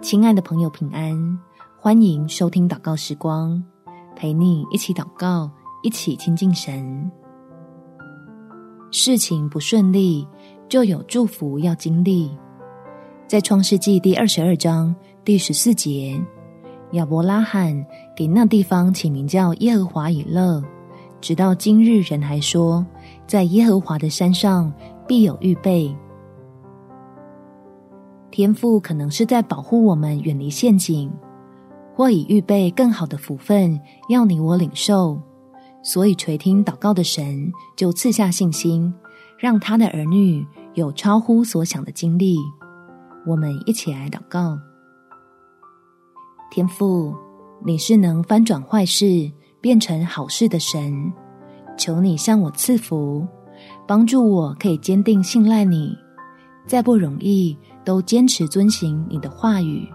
亲爱的朋友，平安！欢迎收听祷告时光，陪你一起祷告，一起亲近神。事情不顺利，就有祝福要经历。在创世纪第二十二章第十四节，亚伯拉罕给那地方起名叫耶和华以勒，直到今日，人还说，在耶和华的山上必有预备。天父可能是在保护我们远离陷阱，或已预备更好的福分要你我领受，所以垂听祷告的神就赐下信心，让他的儿女有超乎所想的经历。我们一起来祷告：天父，你是能翻转坏事变成好事的神，求你向我赐福，帮助我可以坚定信赖你，再不容易，都坚持遵行你的话语，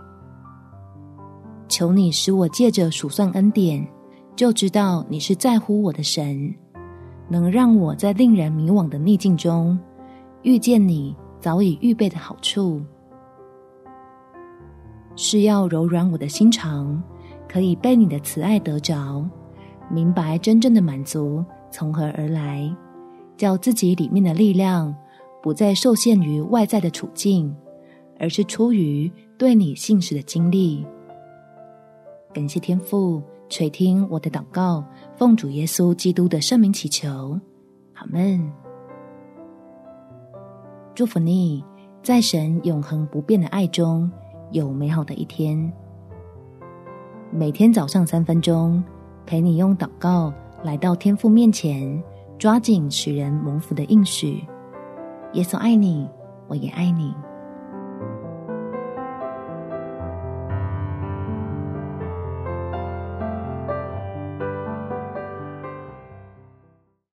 求你使我借着数算恩典，就知道你是在乎我的神，能让我在令人迷惘的逆境中，遇见你早已预备的好处，是要柔软我的心肠，可以被你的慈爱得着，明白真正的满足从何而来，叫自己里面的力量不再受限于外在的处境。而是出于对你信实的经历。感谢天父垂听我的祷告，奉主耶稣基督的圣名祈求，阿门。祝福你，在神永恒不变的爱中有美好的一天。每天早上三分钟，陪你用祷告来到天父面前，抓紧使人蒙福的应许。耶稣爱你，我也爱你。